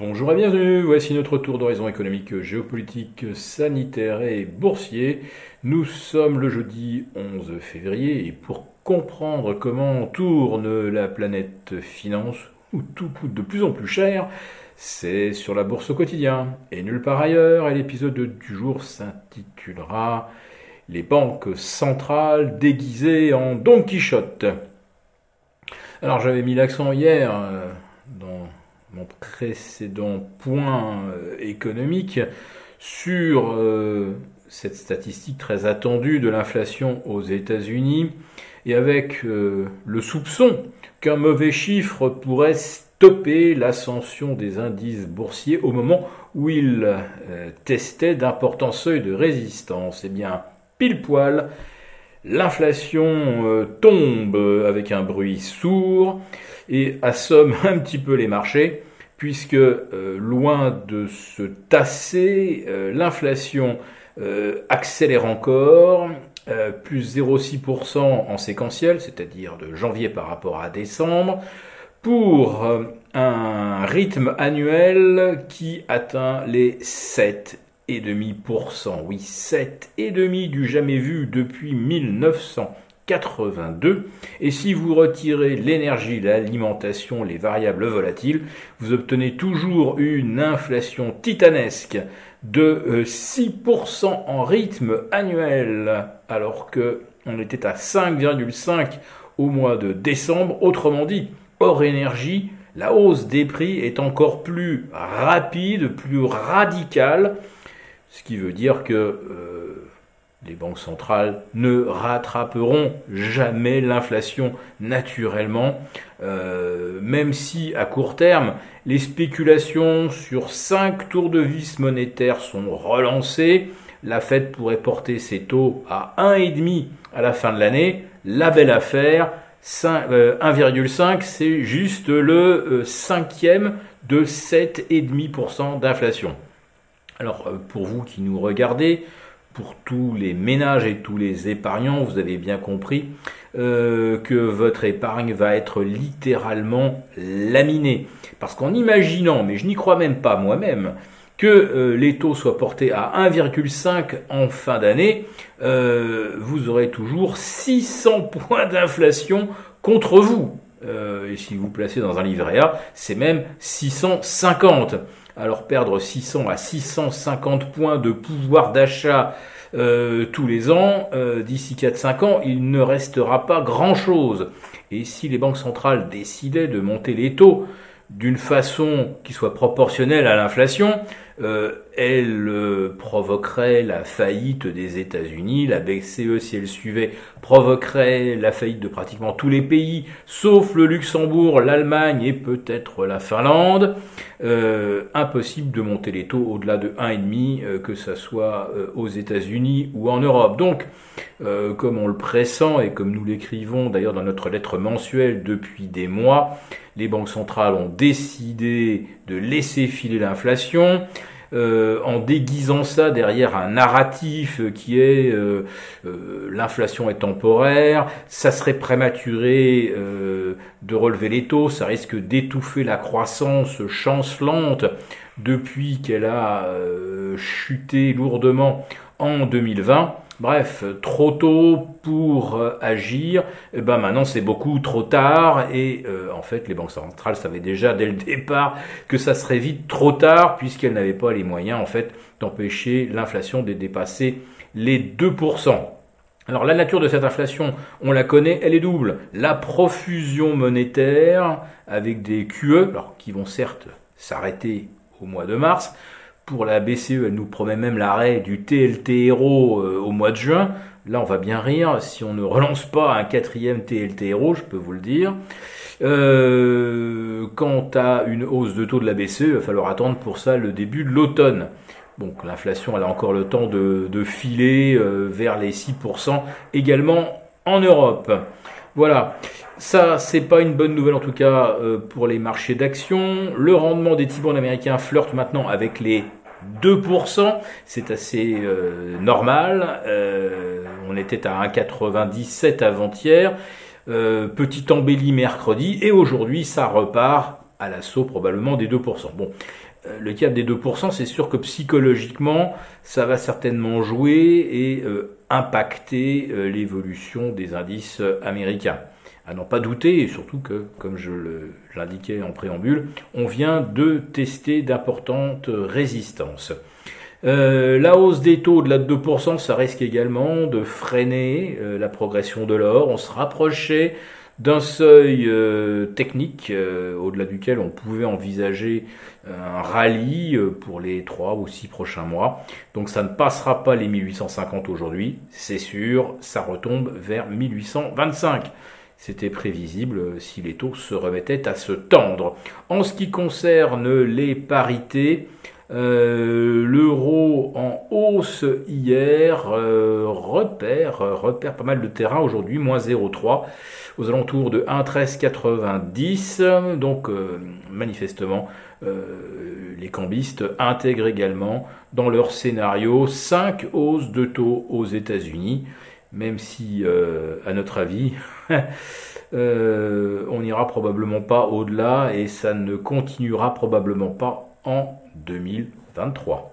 Bonjour et bienvenue, voici notre tour d'horizon économique, géopolitique, sanitaire et boursier. Nous sommes le jeudi 11 février et pour comprendre comment tourne la planète finance, où tout coûte de plus en plus cher, c'est sur la bourse au quotidien et nulle part ailleurs et l'épisode du jour s'intitulera Les banques centrales déguisées en Don Quichotte. Alors j'avais mis l'accent hier euh, mon précédent point euh, économique sur euh, cette statistique très attendue de l'inflation aux États-Unis et avec euh, le soupçon qu'un mauvais chiffre pourrait stopper l'ascension des indices boursiers au moment où ils testaient d'importants seuils de résistance. Eh bien, pile poil, l'inflation tombe avec un bruit sourd et assomme un petit peu les marchés, puisque euh, loin de se tasser, euh, l'inflation euh, accélère encore, plus 0,6% en séquentiel, c'est-à-dire de janvier par rapport à décembre, pour un rythme annuel qui atteint les 7,5%. Oui, 7,5% du jamais vu depuis 1900. 82. Et si vous retirez l'énergie, l'alimentation, les variables volatiles, vous obtenez toujours une inflation titanesque de 6% euh, en rythme annuel, alors que on était à 5,5 au mois de décembre. Autrement dit, hors énergie, la hausse des prix est encore plus rapide, plus radicale, ce qui veut dire que euh, les banques centrales ne rattraperont jamais l'inflation naturellement, euh, même si à court terme, les spéculations sur cinq tours de vis monétaires sont relancées. La Fed pourrait porter ses taux à 1,5 à la fin de l'année. La belle affaire, 1,5, euh, c'est juste le cinquième de 7,5% d'inflation. Alors pour vous qui nous regardez, pour tous les ménages et tous les épargnants, vous avez bien compris euh, que votre épargne va être littéralement laminée. Parce qu'en imaginant, mais je n'y crois même pas moi-même, que euh, les taux soient portés à 1,5 en fin d'année, euh, vous aurez toujours 600 points d'inflation contre vous. et si vous placez dans un livret A, c'est même 650. Alors perdre 600 à 650 points de pouvoir d'achat euh, tous les ans, euh, d'ici 4-5 ans, il ne restera pas grand-chose. Et si les banques centrales décidaient de monter les taux d'une façon qui soit proportionnelle à l'inflation, euh, elle euh, provoquerait la faillite des États-Unis, la BCE, si elle suivait, provoquerait la faillite de pratiquement tous les pays, sauf le Luxembourg, l'Allemagne et peut-être la Finlande. Euh, impossible de monter les taux au-delà de 1,5, que ce soit aux États-Unis ou en Europe. Donc, comme on le pressent et comme nous l'écrivons d'ailleurs dans notre lettre mensuelle depuis des mois, les banques centrales ont décidé de laisser filer l'inflation. Euh, en déguisant ça derrière un narratif qui est euh, euh, l'inflation est temporaire, ça serait prématuré de relever les taux, ça risque d'étouffer la croissance chancelante depuis qu'elle a chuté lourdement en 2020. Bref, trop tôt pour euh, agir, eh ben maintenant c'est beaucoup trop tard et euh, en fait les banques centrales savaient déjà dès le départ que ça serait vite trop tard puisqu'elles n'avaient pas les moyens en fait d'empêcher l'inflation de dépasser les 2%. Alors la nature de cette inflation, on la connaît, elle est double. La profusion monétaire avec des QE, qui vont certes s'arrêter au mois de mars, pour la BCE, elle nous promet même l'arrêt du TLTRO euh, au mois de juin. Là, on va bien rire si on ne relance pas un quatrième TLTRO, je peux vous le dire. Euh, quant à une hausse de taux de la BCE, il va falloir attendre pour ça le début de l'automne. Donc l'inflation, elle a encore le temps de, filer euh, vers les 6% également en Europe. Voilà. Ça, c'est pas une bonne nouvelle en tout cas pour les marchés d'actions. Le rendement des T-bonds américains flirte maintenant avec les 2%, c'est assez euh, normal. Euh, on était à 1,97 avant-hier. Euh, petit embellie mercredi et aujourd'hui ça repart à l'assaut probablement des 2%. Bon, euh, le cap des 2%, c'est sûr que psychologiquement, ça va certainement jouer et impacter l'évolution des indices américains. À n'en pas douter, et surtout que, comme je l'indiquais en préambule, on vient de tester d'importantes résistances. la hausse des taux de la 2%, ça risque également de freiner la progression de l'or. On se rapprochait d'un seuil euh, technique euh, au-delà duquel on pouvait envisager un rallye euh, pour les 3 ou 6 prochains mois. Donc ça ne passera pas les 1850 aujourd'hui, c'est sûr, ça retombe vers 1825. C'était prévisible si les taux se remettaient à se tendre. En ce qui concerne les parités, l'euro en hausse hier repère, repère pas mal de terrain aujourd'hui, moins 0,3 aux alentours de 1,1390. Donc euh, manifestement, euh, les cambistes intègrent également dans leur scénario 5 hausses de taux aux États-Unis, même si, euh, à notre avis, on n'ira probablement pas au-delà et ça ne continuera probablement pas en 2023.